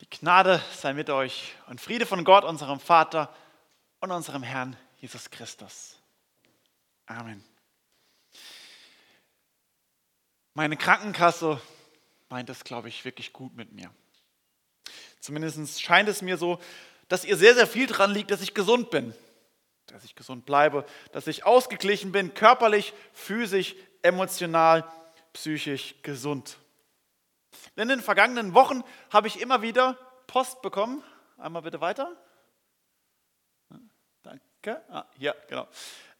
Die Gnade sei mit euch und Friede von Gott, unserem Vater und unserem Herrn Jesus Christus. Amen. Meine Krankenkasse meint es, glaube ich, wirklich gut mit mir. Zumindest scheint es mir so, dass ihr sehr, sehr viel dran liegt, dass ich gesund bin, dass ich gesund bleibe, dass ich ausgeglichen bin, körperlich, physisch, emotional, psychisch gesund. In den vergangenen Wochen habe ich immer wieder Post bekommen. Einmal bitte weiter. Danke. Ah, ja, genau.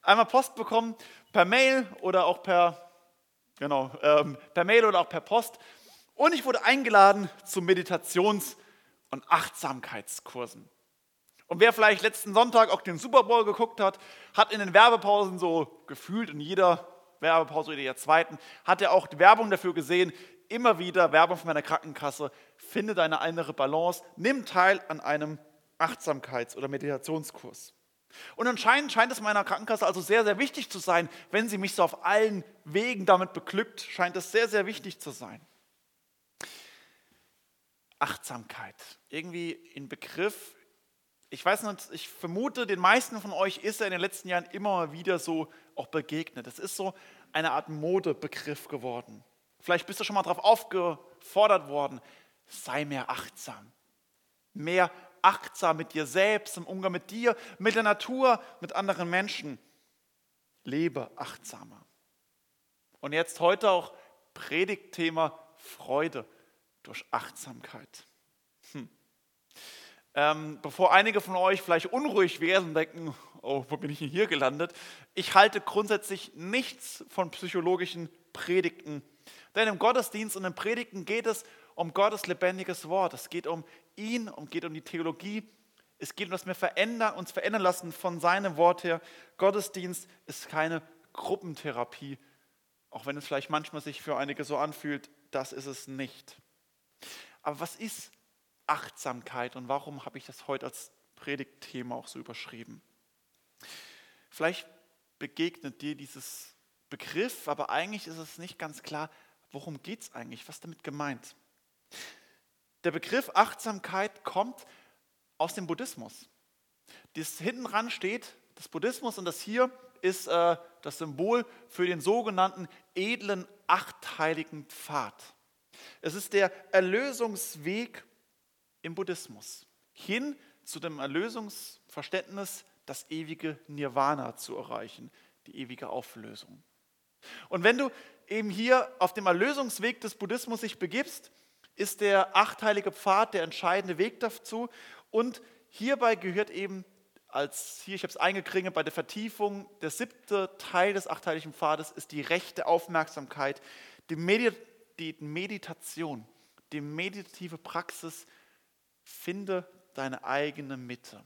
Einmal Post bekommen per Mail oder auch per, genau, ähm, per Mail oder auch per Post. Und ich wurde eingeladen zu Meditations- und Achtsamkeitskursen. Und wer vielleicht letzten Sonntag auch den Super Bowl geguckt hat, hat in den Werbepausen so gefühlt in jeder Werbepause oder jeder zweiten, hat er auch die Werbung dafür gesehen, immer wieder Werbung von meiner Krankenkasse, finde deine innere Balance, nimm teil an einem Achtsamkeits- oder Meditationskurs. Und anscheinend scheint es meiner Krankenkasse also sehr, sehr wichtig zu sein, wenn sie mich so auf allen Wegen damit beglückt, scheint es sehr, sehr wichtig zu sein. Achtsamkeit, irgendwie in Begriff, ich weiß nicht, ich vermute, den meisten von euch ist er in den letzten Jahren immer wieder so auch begegnet. Es ist so eine Art Modebegriff geworden. Vielleicht bist du schon mal darauf aufgefordert worden, sei mehr achtsam. Mehr achtsam mit dir selbst, im Umgang mit dir, mit der Natur, mit anderen Menschen. Lebe achtsamer. Und jetzt heute auch Predigtthema Freude durch Achtsamkeit. Hm. Ähm, bevor einige von euch vielleicht unruhig werden und denken, oh, wo bin ich denn hier gelandet? Ich halte grundsätzlich nichts von psychologischen Predigten denn im Gottesdienst und im Predigten geht es um Gottes lebendiges Wort. Es geht um ihn, es geht um die Theologie. Es geht um das wir verändern, uns verändern lassen von seinem Wort her. Gottesdienst ist keine Gruppentherapie, auch wenn es vielleicht manchmal sich für einige so anfühlt. Das ist es nicht. Aber was ist Achtsamkeit und warum habe ich das heute als Predigtthema auch so überschrieben? Vielleicht begegnet dir dieses Begriff, aber eigentlich ist es nicht ganz klar, worum geht es eigentlich? Was damit gemeint? Der Begriff Achtsamkeit kommt aus dem Buddhismus. Das hinten dran steht, das Buddhismus und das hier ist äh, das Symbol für den sogenannten edlen achtheiligen Pfad. Es ist der Erlösungsweg im Buddhismus hin zu dem Erlösungsverständnis, das ewige Nirvana zu erreichen, die ewige Auflösung. Und wenn du eben hier auf dem Erlösungsweg des Buddhismus sich begibst, ist der achteilige Pfad der entscheidende Weg dazu. Und hierbei gehört eben als hier, ich habe es eingekringelt, bei der Vertiefung, der siebte Teil des achteiligen Pfades ist die rechte Aufmerksamkeit, die, Medi die Meditation, die meditative Praxis, finde deine eigene Mitte.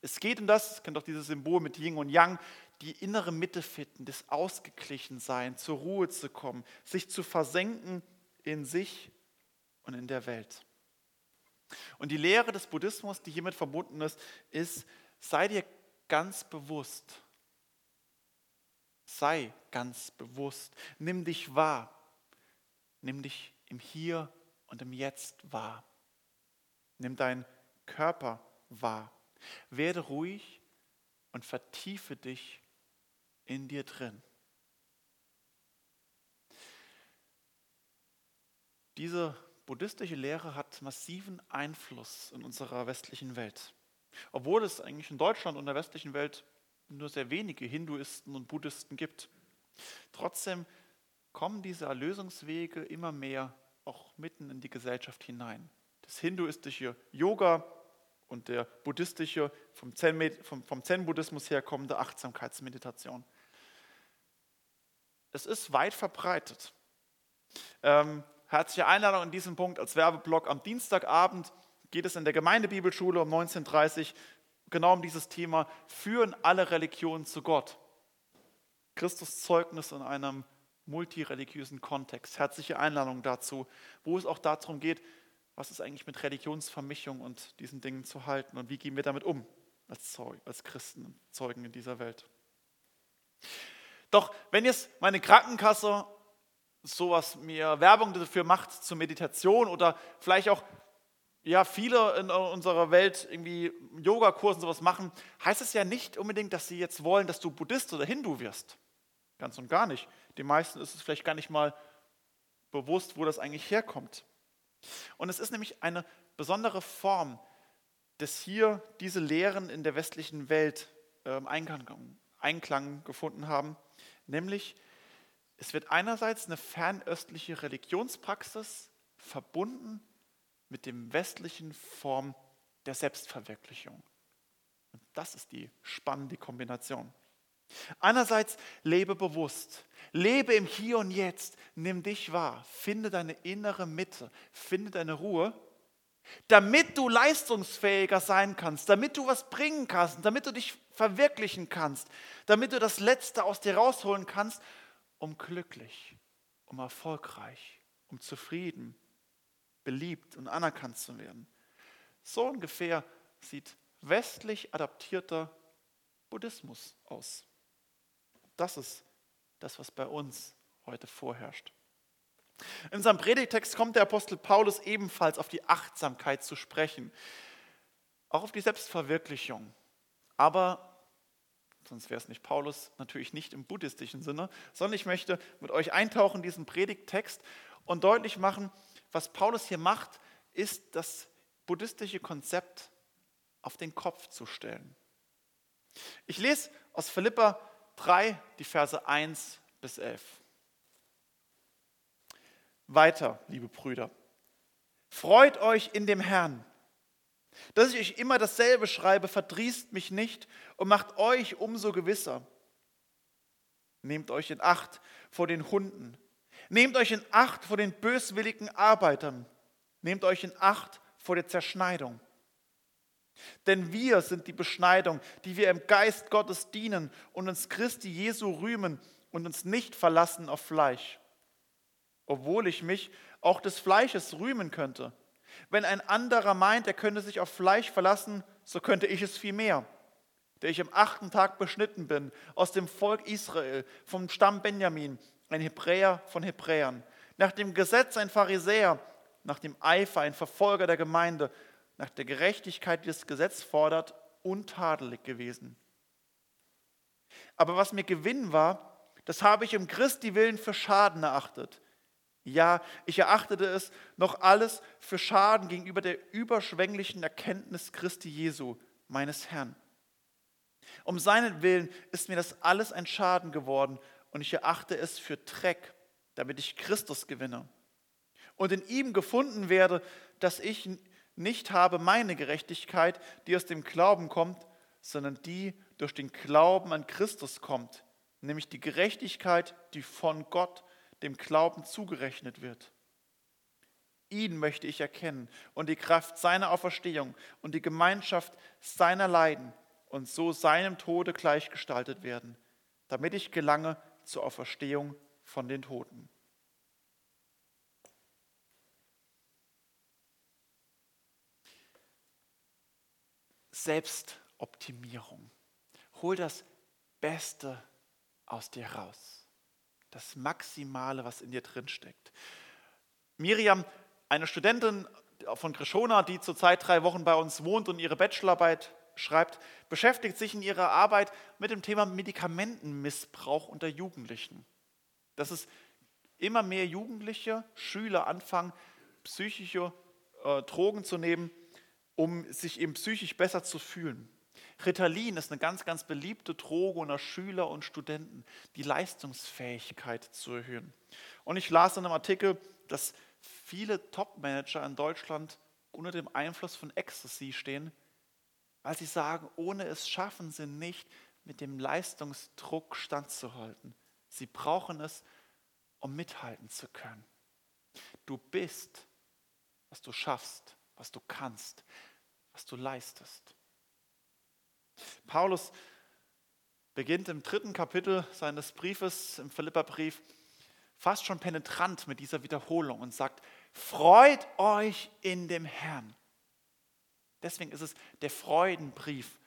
Es geht um das, kennt doch dieses Symbol mit Yin und Yang, die innere Mitte finden, das Ausgeglichensein, zur Ruhe zu kommen, sich zu versenken in sich und in der Welt. Und die Lehre des Buddhismus, die hiermit verbunden ist, ist, sei dir ganz bewusst, sei ganz bewusst, nimm dich wahr, nimm dich im Hier und im Jetzt wahr, nimm deinen Körper wahr, werde ruhig und vertiefe dich in dir drin. Diese buddhistische Lehre hat massiven Einfluss in unserer westlichen Welt. Obwohl es eigentlich in Deutschland und der westlichen Welt nur sehr wenige Hinduisten und Buddhisten gibt. Trotzdem kommen diese Erlösungswege immer mehr auch mitten in die Gesellschaft hinein. Das hinduistische Yoga und der buddhistische, vom Zen-Buddhismus herkommende Achtsamkeitsmeditation. Es ist weit verbreitet. Ähm, herzliche Einladung in diesem Punkt als Werbeblock. Am Dienstagabend geht es in der Gemeindebibelschule um 19.30 Uhr genau um dieses Thema, führen alle Religionen zu Gott. Christus Zeugnis in einem multireligiösen Kontext. Herzliche Einladung dazu, wo es auch darum geht, was ist eigentlich mit Religionsvermischung und diesen Dingen zu halten und wie gehen wir damit um als, Zeug, als Christen und Zeugen in dieser Welt. Doch wenn jetzt meine Krankenkasse sowas mir Werbung dafür macht zur Meditation oder vielleicht auch ja viele in unserer Welt irgendwie Yogakursen sowas machen, heißt es ja nicht unbedingt, dass sie jetzt wollen, dass du Buddhist oder Hindu wirst. Ganz und gar nicht. Den meisten ist es vielleicht gar nicht mal bewusst, wo das eigentlich herkommt. Und es ist nämlich eine besondere Form, dass hier diese Lehren in der westlichen Welt ähm, Einklang, Einklang gefunden haben, nämlich es wird einerseits eine fernöstliche Religionspraxis verbunden mit dem westlichen Form der Selbstverwirklichung. Und das ist die spannende Kombination. Einerseits lebe bewusst, lebe im Hier und Jetzt, nimm dich wahr, finde deine innere Mitte, finde deine Ruhe, damit du leistungsfähiger sein kannst, damit du was bringen kannst, damit du dich verwirklichen kannst, damit du das Letzte aus dir rausholen kannst, um glücklich, um erfolgreich, um zufrieden, beliebt und anerkannt zu werden. So ungefähr sieht westlich adaptierter Buddhismus aus. Das ist das, was bei uns heute vorherrscht. In seinem Predigtext kommt der Apostel Paulus ebenfalls auf die Achtsamkeit zu sprechen, auch auf die Selbstverwirklichung. Aber, sonst wäre es nicht Paulus, natürlich nicht im buddhistischen Sinne, sondern ich möchte mit euch eintauchen in diesen Predigttext und deutlich machen, was Paulus hier macht, ist das buddhistische Konzept auf den Kopf zu stellen. Ich lese aus Philippa 3, die Verse 1 bis 11. Weiter, liebe Brüder. Freut euch in dem Herrn. Dass ich euch immer dasselbe schreibe, verdrießt mich nicht und macht euch umso gewisser. Nehmt euch in Acht vor den Hunden. Nehmt euch in Acht vor den böswilligen Arbeitern. Nehmt euch in Acht vor der Zerschneidung. Denn wir sind die Beschneidung, die wir im Geist Gottes dienen und uns Christi Jesu rühmen und uns nicht verlassen auf Fleisch. Obwohl ich mich auch des Fleisches rühmen könnte. Wenn ein anderer meint, er könnte sich auf Fleisch verlassen, so könnte ich es vielmehr, der ich am achten Tag beschnitten bin, aus dem Volk Israel, vom Stamm Benjamin, ein Hebräer von Hebräern, nach dem Gesetz ein Pharisäer, nach dem Eifer ein Verfolger der Gemeinde, nach der Gerechtigkeit, die das Gesetz fordert, untadelig gewesen. Aber was mir Gewinn war, das habe ich um Christi willen für Schaden erachtet. Ja, ich erachtete es noch alles für Schaden gegenüber der überschwänglichen Erkenntnis Christi Jesu, meines Herrn. Um seinen Willen ist mir das alles ein Schaden geworden und ich erachte es für Dreck, damit ich Christus gewinne und in ihm gefunden werde, dass ich nicht habe meine Gerechtigkeit, die aus dem Glauben kommt, sondern die durch den Glauben an Christus kommt, nämlich die Gerechtigkeit, die von Gott, dem Glauben zugerechnet wird. Ihn möchte ich erkennen und die Kraft seiner Auferstehung und die Gemeinschaft seiner Leiden und so seinem Tode gleichgestaltet werden, damit ich gelange zur Auferstehung von den Toten. Selbstoptimierung. Hol das Beste aus dir raus. Das Maximale, was in dir drin steckt. Miriam, eine Studentin von Krishona, die zurzeit drei Wochen bei uns wohnt und ihre Bachelorarbeit schreibt, beschäftigt sich in ihrer Arbeit mit dem Thema Medikamentenmissbrauch unter Jugendlichen. Dass es immer mehr Jugendliche, Schüler anfangen, psychische äh, Drogen zu nehmen, um sich eben psychisch besser zu fühlen. Ritalin ist eine ganz, ganz beliebte Droge unter Schüler und Studenten, die Leistungsfähigkeit zu erhöhen. Und ich las in einem Artikel, dass viele Top-Manager in Deutschland unter dem Einfluss von Ecstasy stehen, weil sie sagen, ohne es schaffen sie nicht, mit dem Leistungsdruck standzuhalten. Sie brauchen es, um mithalten zu können. Du bist, was du schaffst, was du kannst was du leistest. Paulus beginnt im dritten Kapitel seines Briefes, im Philipperbrief, fast schon penetrant mit dieser Wiederholung und sagt, freut euch in dem Herrn. Deswegen ist es der Freudenbrief.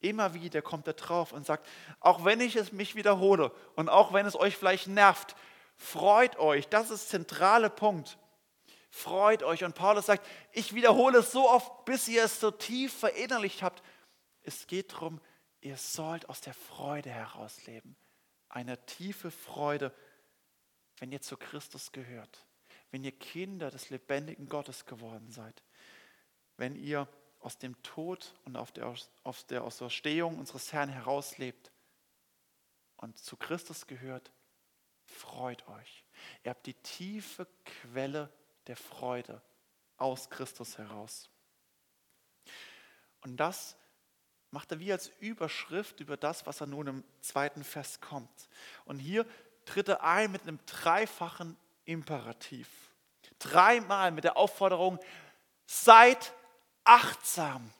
Immer wieder kommt er drauf und sagt, auch wenn ich es mich wiederhole und auch wenn es euch vielleicht nervt, freut euch. Das ist der zentrale Punkt. Freut euch. Und Paulus sagt, ich wiederhole es so oft, bis ihr es so tief verinnerlicht habt. Es geht darum, ihr sollt aus der Freude heraus leben. Eine tiefe Freude, wenn ihr zu Christus gehört. Wenn ihr Kinder des lebendigen Gottes geworden seid. Wenn ihr aus dem Tod und auf der, aus der Auferstehung unseres Herrn herauslebt und zu Christus gehört, freut euch. Ihr habt die tiefe Quelle der Freude aus Christus heraus. Und das macht er wie als Überschrift über das, was er nun im zweiten Vers kommt. Und hier tritt er ein mit einem dreifachen Imperativ. Dreimal mit der Aufforderung, seid achtsam.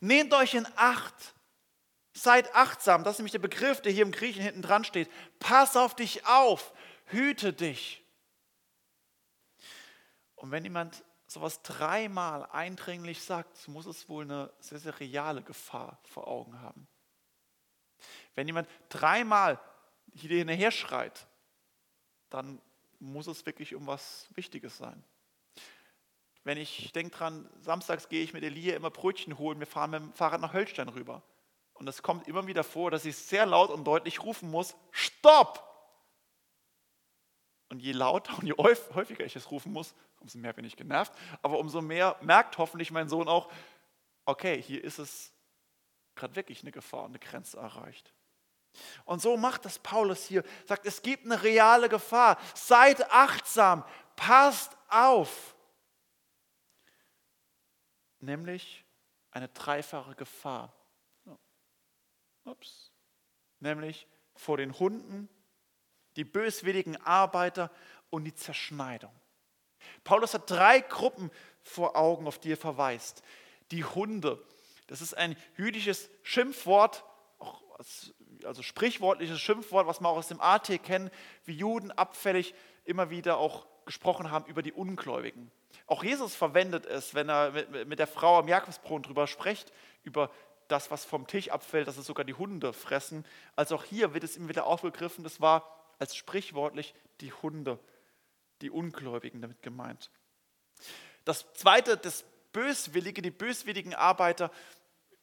Nehmt euch in Acht. Seid achtsam. Das ist nämlich der Begriff, der hier im Griechen hinten dran steht. Pass auf dich auf. Hüte dich. Und wenn jemand sowas dreimal eindringlich sagt, muss es wohl eine sehr, sehr reale Gefahr vor Augen haben. Wenn jemand dreimal hier hinterher schreit, dann muss es wirklich um was Wichtiges sein. Wenn ich denke dran, samstags gehe ich mit Elia immer Brötchen holen, wir fahren mit dem Fahrrad nach Höllstein rüber. Und es kommt immer wieder vor, dass ich sehr laut und deutlich rufen muss, Stopp! Und je lauter und je häufiger ich es rufen muss, umso mehr bin ich genervt, aber umso mehr merkt hoffentlich mein Sohn auch, okay, hier ist es gerade wirklich eine Gefahr, eine Grenze erreicht. Und so macht das Paulus hier, sagt, es gibt eine reale Gefahr, seid achtsam, passt auf nämlich eine dreifache Gefahr. Ups. Nämlich vor den Hunden, die böswilligen Arbeiter und die Zerschneidung. Paulus hat drei Gruppen vor Augen, auf die er verweist. Die Hunde, das ist ein jüdisches Schimpfwort, also sprichwörtliches Schimpfwort, was man auch aus dem AT kennen, wie Juden abfällig immer wieder auch gesprochen haben über die Ungläubigen. Auch Jesus verwendet es, wenn er mit der Frau am Jakobsbrunnen drüber spricht, über das, was vom Tisch abfällt, dass es sogar die Hunde fressen. Also auch hier wird es immer wieder aufgegriffen, das war als sprichwortlich die Hunde, die Ungläubigen damit gemeint. Das zweite, das Böswillige, die böswilligen Arbeiter,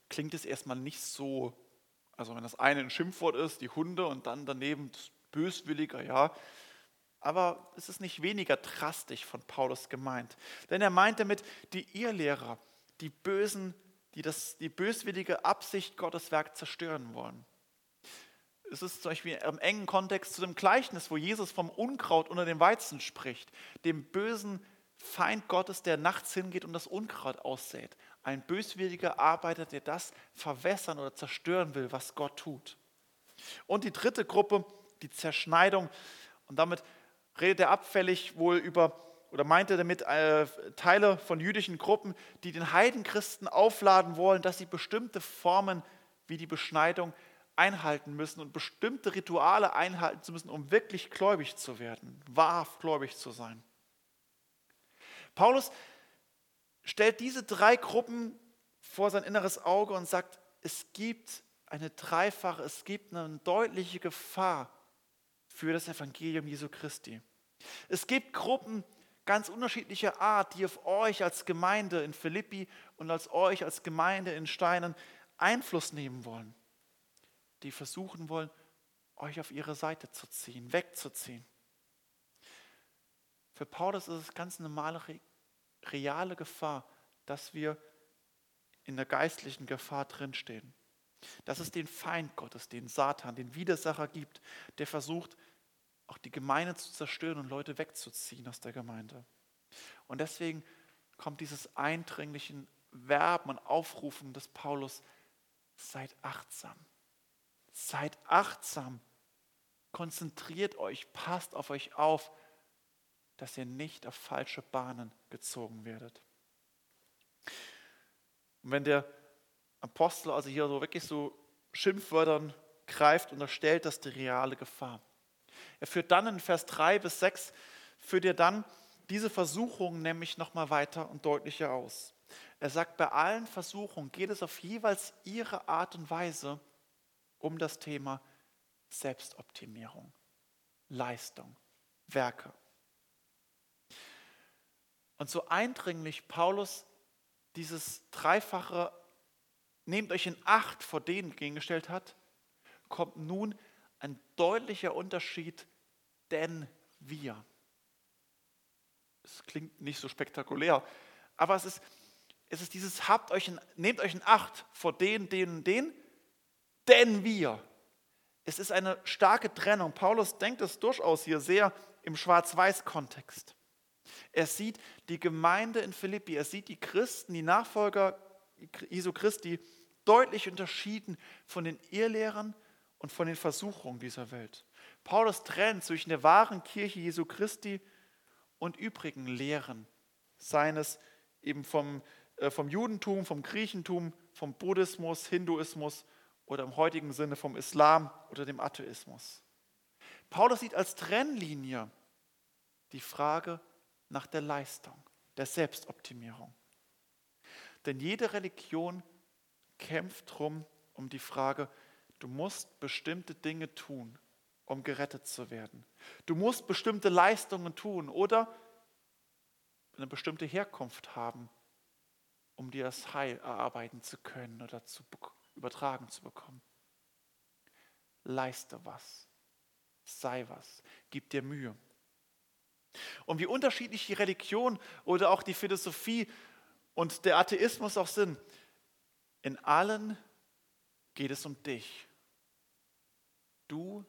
klingt es erstmal nicht so, also wenn das eine ein Schimpfwort ist, die Hunde und dann daneben das Böswillige, ja, aber es ist nicht weniger drastisch von Paulus gemeint. Denn er meint damit die Irrlehrer, die Bösen, die das, die böswillige Absicht Gottes Werk zerstören wollen. Es ist zum Beispiel im engen Kontext zu dem Gleichnis, wo Jesus vom Unkraut unter dem Weizen spricht, dem bösen Feind Gottes, der nachts hingeht und das Unkraut aussät. Ein böswilliger Arbeiter, der das verwässern oder zerstören will, was Gott tut. Und die dritte Gruppe, die Zerschneidung. Und damit redet er abfällig wohl über oder meint er damit äh, Teile von jüdischen Gruppen, die den Heidenchristen aufladen wollen, dass sie bestimmte Formen wie die Beschneidung einhalten müssen und bestimmte Rituale einhalten zu müssen, um wirklich gläubig zu werden, wahrhaft gläubig zu sein. Paulus stellt diese drei Gruppen vor sein inneres Auge und sagt, es gibt eine dreifache, es gibt eine deutliche Gefahr für das Evangelium Jesu Christi. Es gibt Gruppen ganz unterschiedlicher Art, die auf euch als Gemeinde in Philippi und als euch als Gemeinde in Steinen Einfluss nehmen wollen, die versuchen wollen, euch auf ihre Seite zu ziehen, wegzuziehen. Für Paulus ist es ganz normale, reale Gefahr, dass wir in der geistlichen Gefahr drinstehen dass es den Feind Gottes, den Satan, den Widersacher gibt, der versucht, auch die Gemeinde zu zerstören und Leute wegzuziehen aus der Gemeinde. Und deswegen kommt dieses eindringlichen Verben und Aufrufen des Paulus, seid achtsam. Seid achtsam. Konzentriert euch, passt auf euch auf, dass ihr nicht auf falsche Bahnen gezogen werdet. Und wenn der Apostel also hier so wirklich so Schimpfwörtern greift, unterstellt das die reale Gefahr. Er führt dann in Vers 3 bis 6, führt er dann diese Versuchung nämlich nochmal weiter und deutlicher aus. Er sagt, bei allen Versuchungen geht es auf jeweils ihre Art und Weise um das Thema Selbstoptimierung, Leistung, Werke. Und so eindringlich Paulus dieses dreifache Nehmt euch in Acht vor denen gegengestellt hat, kommt nun ein deutlicher Unterschied, denn wir. Es klingt nicht so spektakulär, aber es ist, es ist dieses, habt euch in, nehmt euch in Acht vor den, den, den, denn wir. Es ist eine starke Trennung. Paulus denkt es durchaus hier sehr im Schwarz-Weiß-Kontext. Er sieht die Gemeinde in Philippi, er sieht die Christen, die Nachfolger Jesu Christi deutlich unterschieden von den Irrlehrern und von den Versuchungen dieser Welt. Paulus trennt zwischen der wahren Kirche Jesu Christi und übrigen Lehren seines eben vom, äh, vom Judentum, vom Griechentum, vom Buddhismus, Hinduismus oder im heutigen Sinne vom Islam oder dem Atheismus. Paulus sieht als Trennlinie die Frage nach der Leistung, der Selbstoptimierung. Denn jede Religion kämpft drum um die Frage, du musst bestimmte Dinge tun, um gerettet zu werden. Du musst bestimmte Leistungen tun oder eine bestimmte Herkunft haben, um dir das Heil erarbeiten zu können oder zu übertragen zu bekommen. Leiste was, sei was, gib dir Mühe. Und wie unterschiedlich die Religion oder auch die Philosophie und der Atheismus auch sind, in allen geht es um dich. Du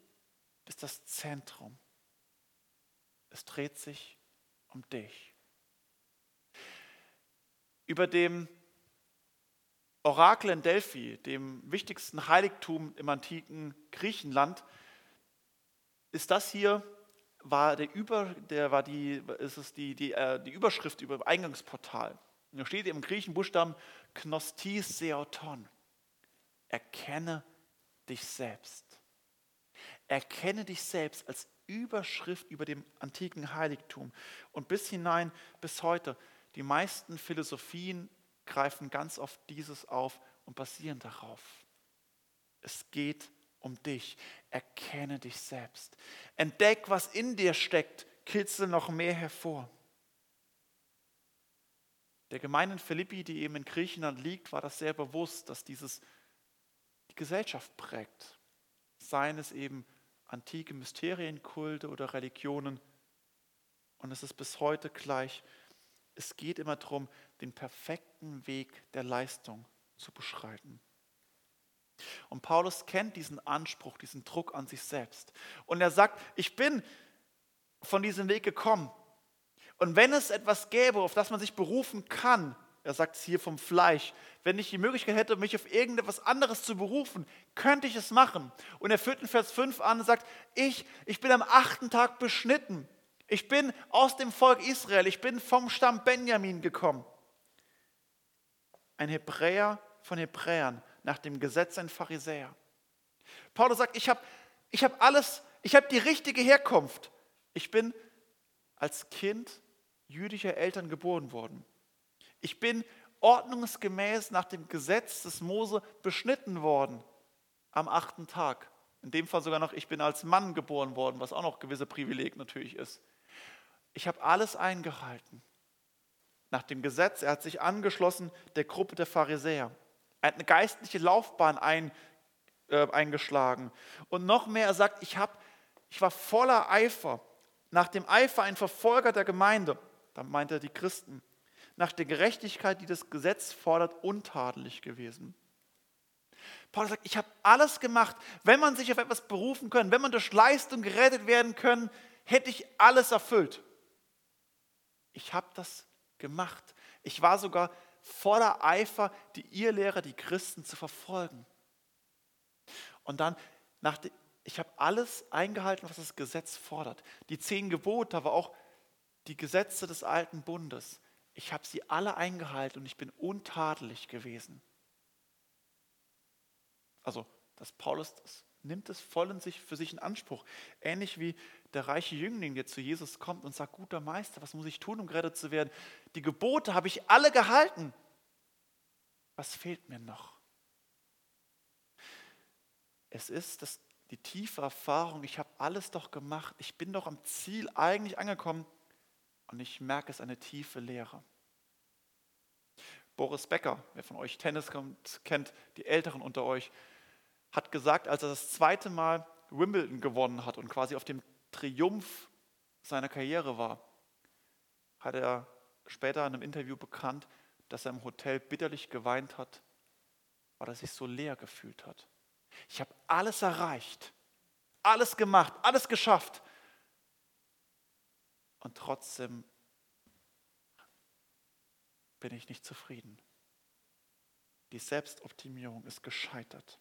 bist das Zentrum. Es dreht sich um dich. Über dem Orakel in Delphi, dem wichtigsten Heiligtum im antiken Griechenland, ist das hier war der Über, der war die, ist es die, die, äh, die Überschrift über dem Eingangsportal. Und da steht im griechischen Buchstaben Knostis Seoton. Erkenne dich selbst. Erkenne dich selbst als Überschrift über dem antiken Heiligtum. Und bis hinein, bis heute, die meisten Philosophien greifen ganz oft dieses auf und basieren darauf. Es geht um dich. Erkenne dich selbst. Entdeck, was in dir steckt. Kitzel noch mehr hervor. Der Gemeinde in Philippi, die eben in Griechenland liegt, war das sehr bewusst, dass dieses die Gesellschaft prägt. Seien es eben antike Mysterienkulte oder Religionen. Und es ist bis heute gleich. Es geht immer darum, den perfekten Weg der Leistung zu beschreiten. Und Paulus kennt diesen Anspruch, diesen Druck an sich selbst. Und er sagt, ich bin von diesem Weg gekommen. Und wenn es etwas gäbe, auf das man sich berufen kann, er sagt es hier vom Fleisch, wenn ich die Möglichkeit hätte, mich auf irgendetwas anderes zu berufen, könnte ich es machen. Und er führt in Vers 5 an und sagt, ich, ich bin am achten Tag beschnitten. Ich bin aus dem Volk Israel, ich bin vom Stamm Benjamin gekommen. Ein Hebräer von Hebräern, nach dem Gesetz ein Pharisäer. Paulus sagt, ich habe ich hab alles, ich habe die richtige Herkunft. Ich bin als Kind jüdischer Eltern geboren worden. Ich bin ordnungsgemäß nach dem Gesetz des Mose beschnitten worden am achten Tag. In dem Fall sogar noch, ich bin als Mann geboren worden, was auch noch gewisse Privileg natürlich ist. Ich habe alles eingehalten. Nach dem Gesetz, er hat sich angeschlossen der Gruppe der Pharisäer. Er hat eine geistliche Laufbahn ein, äh, eingeschlagen. Und noch mehr, er sagt, ich, hab, ich war voller Eifer nach dem Eifer ein Verfolger der Gemeinde, dann meint er die Christen, nach der Gerechtigkeit, die das Gesetz fordert, untadelig gewesen. Paulus sagt, ich habe alles gemacht. Wenn man sich auf etwas berufen können, wenn man durch Leistung gerettet werden können, hätte ich alles erfüllt. Ich habe das gemacht. Ich war sogar voller Eifer, die Irrlehrer, die Christen zu verfolgen. Und dann, nach, ich habe alles eingehalten, was das Gesetz fordert. Die zehn Gebote, aber auch die Gesetze des alten Bundes. Ich habe sie alle eingehalten und ich bin untadelig gewesen. Also, dass Paulus das nimmt es voll in sich für sich in Anspruch. Ähnlich wie der reiche Jüngling, der zu Jesus kommt und sagt, guter Meister, was muss ich tun, um gerettet zu werden? Die Gebote habe ich alle gehalten. Was fehlt mir noch? Es ist das die tiefe Erfahrung, ich habe alles doch gemacht, ich bin doch am Ziel eigentlich angekommen, Und ich merke es eine tiefe Leere. Boris Becker, wer von euch Tennis kommt, kennt, die Älteren unter euch, hat gesagt, als er das zweite Mal Wimbledon gewonnen hat und quasi auf dem Triumph seiner Karriere war, hat er später in einem Interview bekannt, dass er im Hotel bitterlich geweint hat, weil er sich so leer gefühlt hat. Ich habe alles erreicht, alles gemacht, alles geschafft. Und trotzdem bin ich nicht zufrieden. Die Selbstoptimierung ist gescheitert.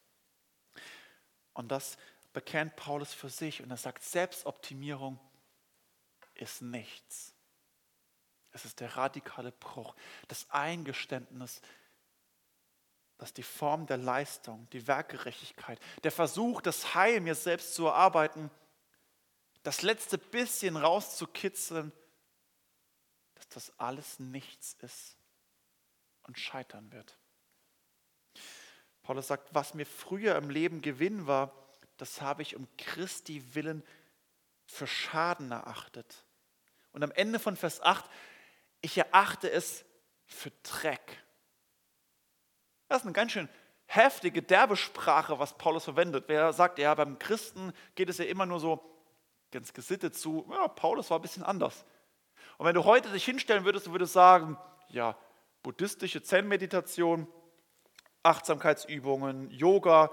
Und das bekennt Paulus für sich und er sagt, Selbstoptimierung ist nichts. Es ist der radikale Bruch, das Eingeständnis, dass die Form der Leistung, die Werkgerechtigkeit, der Versuch, das Heil mir selbst zu erarbeiten, das letzte bisschen rauszukitzeln, dass das alles nichts ist und scheitern wird. Paulus sagt, was mir früher im Leben Gewinn war, das habe ich um Christi willen für Schaden erachtet. Und am Ende von Vers 8, ich erachte es für Dreck. Das ist eine ganz schön heftige, derbe Sprache, was Paulus verwendet. Wer sagt, ja, beim Christen geht es ja immer nur so ganz gesittet zu, ja, Paulus war ein bisschen anders. Und wenn du heute dich hinstellen würdest, du würdest sagen, ja, buddhistische Zen-Meditation, Achtsamkeitsübungen, Yoga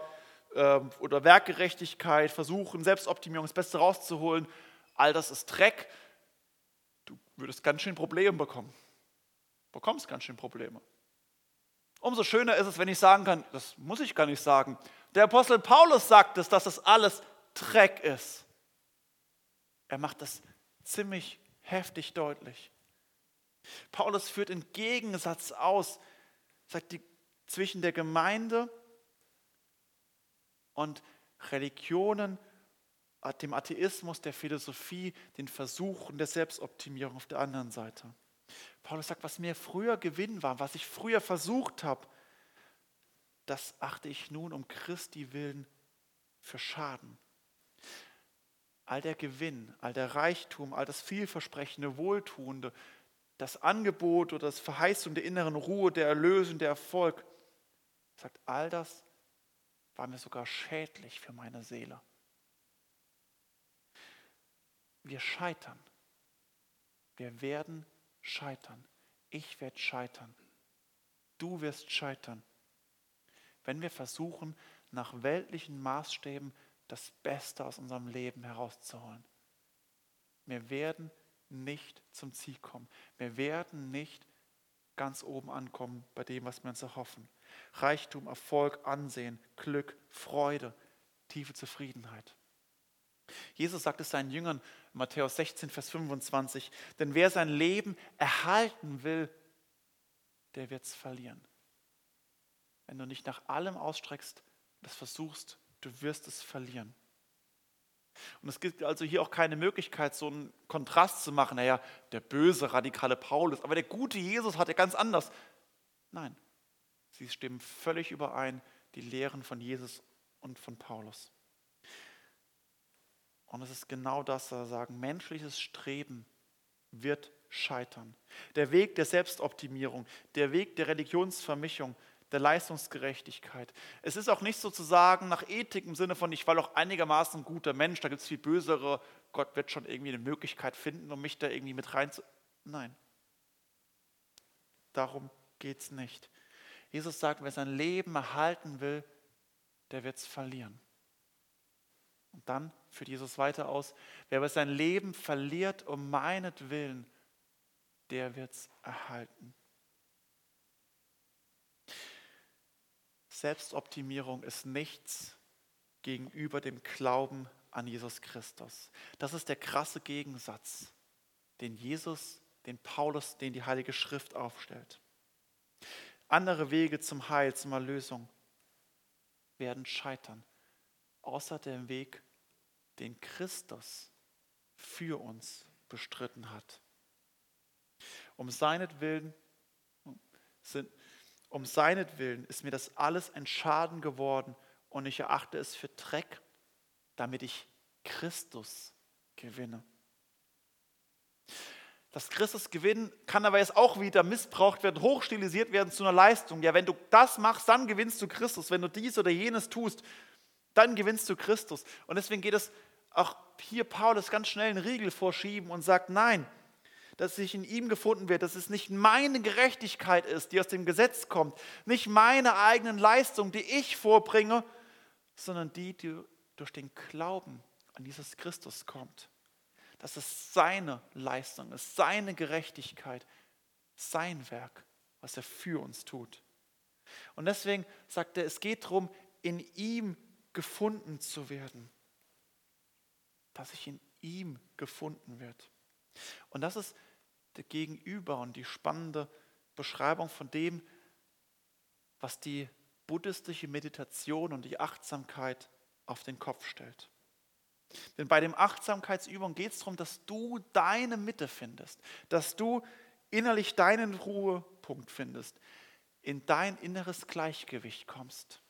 oder Werkgerechtigkeit, versuchen, Selbstoptimierung, das Beste rauszuholen, all das ist Dreck. Du würdest ganz schön Probleme bekommen. Bekommst ganz schön Probleme. Umso schöner ist es, wenn ich sagen kann, das muss ich gar nicht sagen. Der Apostel Paulus sagt es, dass das alles Dreck ist. Er macht das ziemlich heftig deutlich. Paulus führt einen Gegensatz aus, sagt die, zwischen der Gemeinde und Religionen, dem Atheismus, der Philosophie, den Versuchen der Selbstoptimierung auf der anderen Seite. Paulus sagt, was mir früher Gewinn war, was ich früher versucht habe, das achte ich nun um Christi willen für Schaden. All der Gewinn, all der Reichtum, all das vielversprechende, Wohltuende, das Angebot oder das Verheißung der inneren Ruhe, der Erlösung, der Erfolg, sagt, all das war mir sogar schädlich für meine Seele. Wir scheitern. Wir werden scheitern. Ich werde scheitern. Du wirst scheitern. Wenn wir versuchen, nach weltlichen Maßstäben das Beste aus unserem Leben herauszuholen. Wir werden nicht zum Ziel kommen. Wir werden nicht ganz oben ankommen bei dem, was wir uns erhoffen. Reichtum, Erfolg, Ansehen, Glück, Freude, tiefe Zufriedenheit. Jesus sagt es seinen Jüngern Matthäus 16, Vers 25, denn wer sein Leben erhalten will, der wird es verlieren. Wenn du nicht nach allem ausstreckst, das versuchst, du wirst es verlieren. Und es gibt also hier auch keine Möglichkeit, so einen Kontrast zu machen. Naja, der böse, radikale Paulus, aber der gute Jesus hat ja ganz anders. Nein, sie stimmen völlig überein, die Lehren von Jesus und von Paulus. Und es ist genau das, was sagen, menschliches Streben wird scheitern. Der Weg der Selbstoptimierung, der Weg der Religionsvermischung, der Leistungsgerechtigkeit. Es ist auch nicht sozusagen nach Ethik im Sinne von, ich war doch einigermaßen ein guter Mensch, da gibt es viel bösere, Gott wird schon irgendwie eine Möglichkeit finden, um mich da irgendwie mit rein. Nein. Darum geht es nicht. Jesus sagt, wer sein Leben erhalten will, der wird es verlieren. Und dann führt Jesus weiter aus, wer aber sein Leben verliert um meinetwillen, der wird es erhalten. Selbstoptimierung ist nichts gegenüber dem Glauben an Jesus Christus. Das ist der krasse Gegensatz, den Jesus, den Paulus, den die Heilige Schrift aufstellt. Andere Wege zum Heil, zum Erlösung werden scheitern, außer dem Weg, den Christus für uns bestritten hat. Um seinetwillen sind, um seinetwillen ist mir das alles ein Schaden geworden und ich erachte es für Dreck, damit ich Christus gewinne. Das Christus gewinnen kann aber jetzt auch wieder missbraucht werden, hochstilisiert werden zu einer Leistung. Ja, wenn du das machst, dann gewinnst du Christus. Wenn du dies oder jenes tust, dann gewinnst du Christus. Und deswegen geht es auch hier Paulus ganz schnell einen Riegel vorschieben und sagt, nein, dass sich in ihm gefunden wird, dass es nicht meine Gerechtigkeit ist, die aus dem Gesetz kommt, nicht meine eigenen Leistungen, die ich vorbringe, sondern die, die durch den Glauben an Jesus Christus kommt. Dass es seine Leistung ist, seine Gerechtigkeit, sein Werk, was er für uns tut. Und deswegen sagt er, es geht darum, in ihm gefunden zu werden. Dass ich in ihm gefunden wird. Und das ist der Gegenüber und die spannende Beschreibung von dem, was die buddhistische Meditation und die Achtsamkeit auf den Kopf stellt. Denn bei dem Achtsamkeitsübung geht es darum, dass du deine Mitte findest, dass du innerlich deinen Ruhepunkt findest, in dein inneres Gleichgewicht kommst.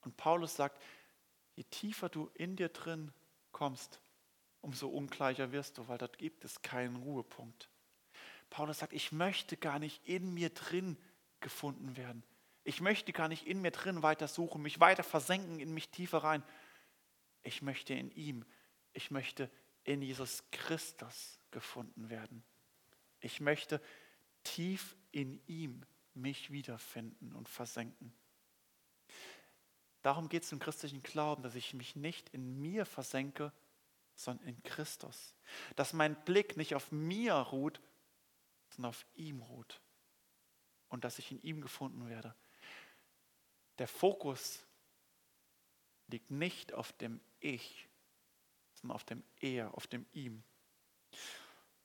Und Paulus sagt, je tiefer du in dir drin kommst, umso ungleicher wirst du, weil dort gibt es keinen Ruhepunkt. Paulus sagt, ich möchte gar nicht in mir drin gefunden werden. Ich möchte gar nicht in mir drin weiter suchen, mich weiter versenken, in mich tiefer rein. Ich möchte in ihm, ich möchte in Jesus Christus gefunden werden. Ich möchte tief in ihm mich wiederfinden und versenken. Darum geht es im christlichen Glauben, dass ich mich nicht in mir versenke, sondern in Christus. Dass mein Blick nicht auf mir ruht, sondern auf ihm ruht. Und dass ich in ihm gefunden werde. Der Fokus liegt nicht auf dem Ich, sondern auf dem Er, auf dem Ihm.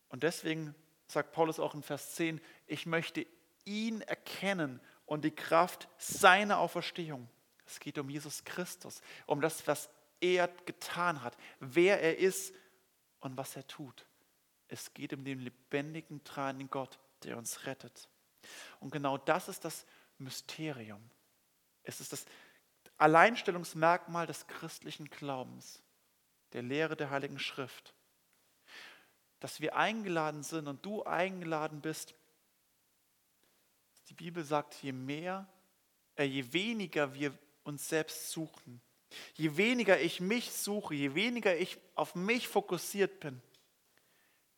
Und deswegen sagt Paulus auch in Vers 10, ich möchte ihn erkennen und die Kraft seiner Auferstehung. Es geht um Jesus Christus, um das, was er getan hat, wer er ist und was er tut. Es geht um den lebendigen, tragenden Gott, der uns rettet. Und genau das ist das Mysterium. Es ist das Alleinstellungsmerkmal des christlichen Glaubens, der Lehre der Heiligen Schrift. Dass wir eingeladen sind und du eingeladen bist. Die Bibel sagt, je mehr, äh, je weniger wir uns selbst suchen, Je weniger ich mich suche, je weniger ich auf mich fokussiert bin,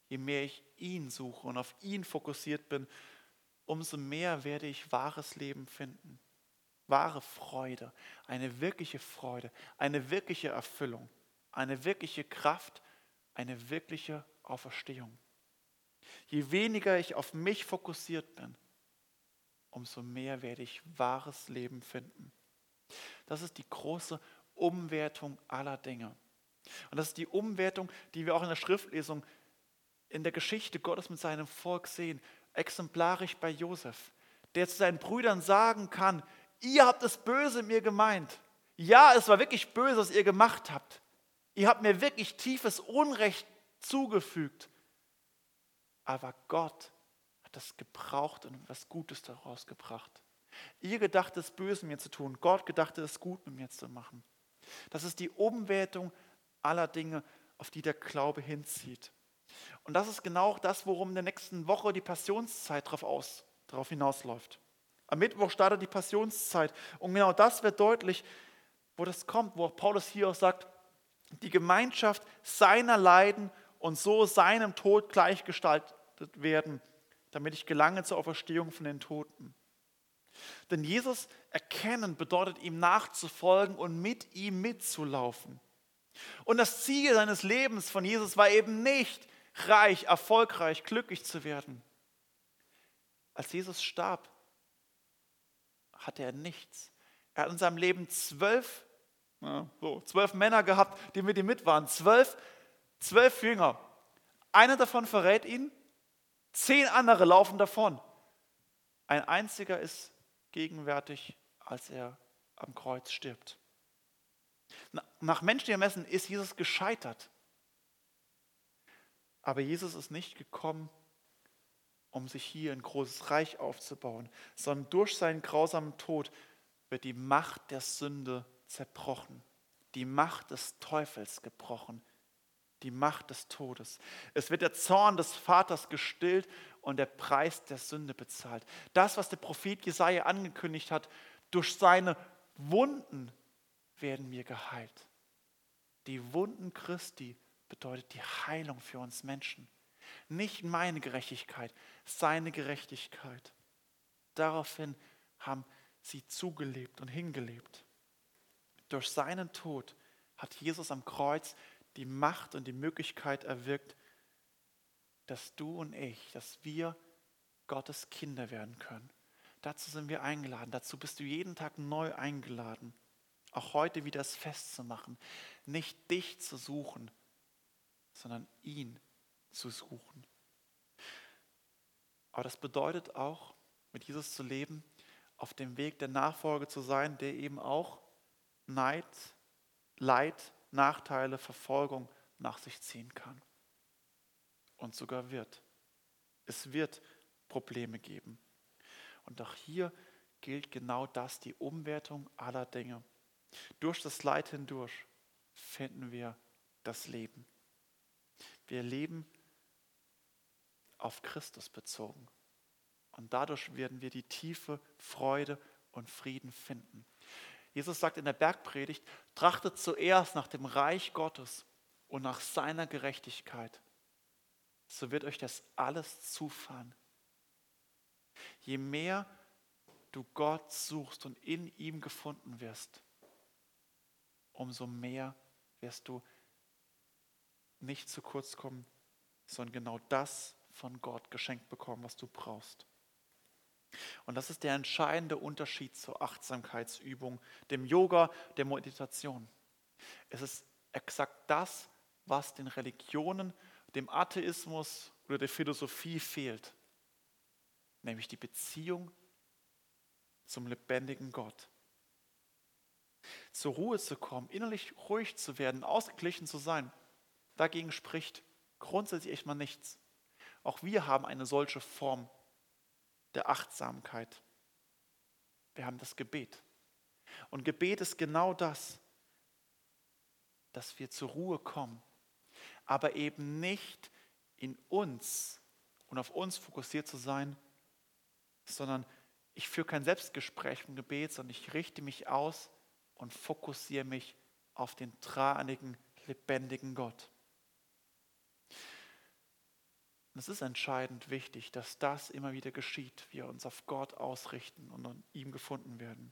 je mehr ich ihn suche und auf ihn fokussiert bin, umso mehr werde ich wahres Leben finden. Wahre Freude, eine wirkliche Freude, eine wirkliche Erfüllung, eine wirkliche Kraft, eine wirkliche Auferstehung. Je weniger ich auf mich fokussiert bin, umso mehr werde ich wahres Leben finden. Das ist die große Umwertung aller Dinge. Und das ist die Umwertung, die wir auch in der Schriftlesung in der Geschichte Gottes mit seinem Volk sehen, exemplarisch bei Josef, der zu seinen Brüdern sagen kann, ihr habt es böse mir gemeint. Ja, es war wirklich böse, was ihr gemacht habt. Ihr habt mir wirklich tiefes Unrecht zugefügt. Aber Gott hat das gebraucht und was Gutes daraus gebracht. Ihr gedacht es böse mir zu tun, Gott gedachte es gut mit mir zu machen. Das ist die Umwertung aller Dinge, auf die der Glaube hinzieht. Und das ist genau das, worum in der nächsten Woche die Passionszeit darauf, aus, darauf hinausläuft. Am Mittwoch startet die Passionszeit. Und genau das wird deutlich, wo das kommt, wo auch Paulus hier auch sagt, die Gemeinschaft seiner Leiden und so seinem Tod gleichgestaltet werden, damit ich gelange zur Auferstehung von den Toten. Denn Jesus erkennen bedeutet ihm nachzufolgen und mit ihm mitzulaufen. Und das Ziel seines Lebens von Jesus war eben nicht, reich, erfolgreich, glücklich zu werden. Als Jesus starb, hatte er nichts. Er hat in seinem Leben zwölf, ja, so, zwölf Männer gehabt, die mit ihm mit waren. Zwölf, zwölf Jünger. Einer davon verrät ihn, zehn andere laufen davon. Ein einziger ist gegenwärtig, als er am Kreuz stirbt. Nach menschlichem Messen ist Jesus gescheitert. Aber Jesus ist nicht gekommen, um sich hier ein großes Reich aufzubauen, sondern durch seinen grausamen Tod wird die Macht der Sünde zerbrochen, die Macht des Teufels gebrochen. die Macht des Todes. Es wird der Zorn des Vaters gestillt und der Preis der Sünde bezahlt. Das, was der Prophet Jesaja angekündigt hat, durch seine Wunden werden wir geheilt. Die Wunden Christi bedeutet die Heilung für uns Menschen. Nicht meine Gerechtigkeit, seine Gerechtigkeit. Daraufhin haben sie zugelebt und hingelebt. Durch seinen Tod hat Jesus am Kreuz die Macht und die Möglichkeit erwirkt, dass du und ich, dass wir Gottes Kinder werden können. Dazu sind wir eingeladen. Dazu bist du jeden Tag neu eingeladen. Auch heute wieder das festzumachen. Nicht dich zu suchen, sondern ihn zu suchen. Aber das bedeutet auch, mit Jesus zu leben, auf dem Weg der Nachfolge zu sein, der eben auch Neid, Leid, Nachteile, Verfolgung nach sich ziehen kann. Und sogar wird. Es wird Probleme geben. Und auch hier gilt genau das, die Umwertung aller Dinge. Durch das Leid hindurch finden wir das Leben. Wir leben auf Christus bezogen. Und dadurch werden wir die tiefe Freude und Frieden finden. Jesus sagt in der Bergpredigt, trachtet zuerst nach dem Reich Gottes und nach seiner Gerechtigkeit. So wird euch das alles zufallen. Je mehr du Gott suchst und in ihm gefunden wirst, umso mehr wirst du nicht zu kurz kommen, sondern genau das von Gott geschenkt bekommen, was du brauchst. Und das ist der entscheidende Unterschied zur Achtsamkeitsübung, dem Yoga, der Meditation. Es ist exakt das, was den Religionen, dem Atheismus oder der Philosophie fehlt, nämlich die Beziehung zum lebendigen Gott. Zur Ruhe zu kommen, innerlich ruhig zu werden, ausgeglichen zu sein, dagegen spricht grundsätzlich echt mal nichts. Auch wir haben eine solche Form der Achtsamkeit. Wir haben das Gebet. Und Gebet ist genau das, dass wir zur Ruhe kommen, aber eben nicht in uns und auf uns fokussiert zu sein, sondern ich führe kein Selbstgespräch im Gebet, sondern ich richte mich aus und fokussiere mich auf den tranigen, lebendigen Gott. Und es ist entscheidend wichtig, dass das immer wieder geschieht, wir uns auf Gott ausrichten und an ihm gefunden werden.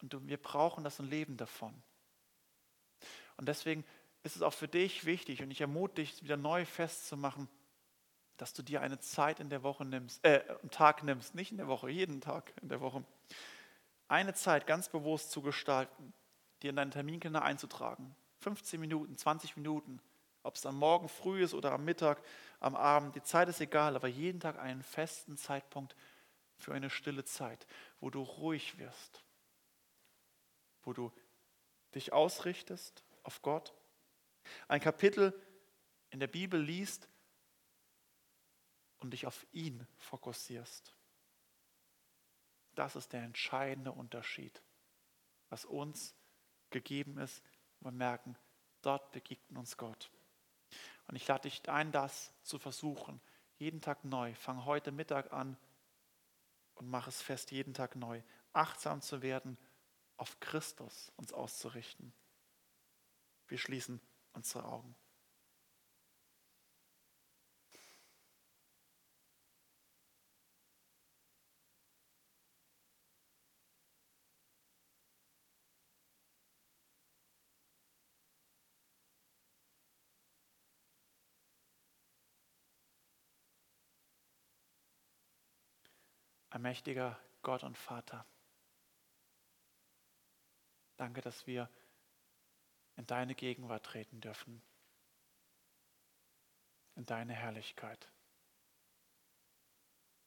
Und wir brauchen das und leben davon. Und deswegen ist es auch für dich wichtig und ich ermute dich, wieder neu festzumachen, dass du dir eine Zeit in der Woche nimmst, äh, am Tag nimmst, nicht in der Woche, jeden Tag in der Woche, eine Zeit ganz bewusst zu gestalten, dir in deinen Terminkalender einzutragen. 15 Minuten, 20 Minuten, ob es am Morgen früh ist oder am Mittag, am Abend, die Zeit ist egal, aber jeden Tag einen festen Zeitpunkt für eine stille Zeit, wo du ruhig wirst, wo du dich ausrichtest auf Gott, ein Kapitel in der Bibel liest und dich auf ihn fokussierst. Das ist der entscheidende Unterschied, was uns gegeben ist. Wir merken, dort begegnet uns Gott. Und ich lade dich ein, das zu versuchen. Jeden Tag neu. Fang heute Mittag an und mach es fest, jeden Tag neu. Achtsam zu werden, auf Christus uns auszurichten. Wir schließen unsere Augen. Allmächtiger Gott und Vater, danke, dass wir in deine Gegenwart treten dürfen, in deine Herrlichkeit.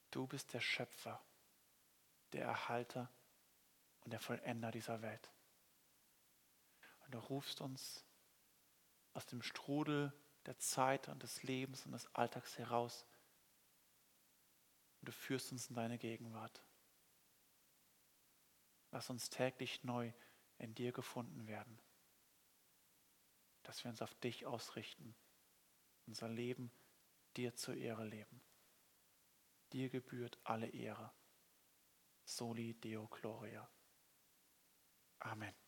Du bist der Schöpfer, der Erhalter und der Vollender dieser Welt. Und du rufst uns aus dem Strudel der Zeit und des Lebens und des Alltags heraus und du führst uns in deine Gegenwart. Lass uns täglich neu in dir gefunden werden. dass wir uns auf dich ausrichten, unser Leben dir zur Ehre leben. Dir gebührt alle Ehre. Soli Deo Gloria. Amen.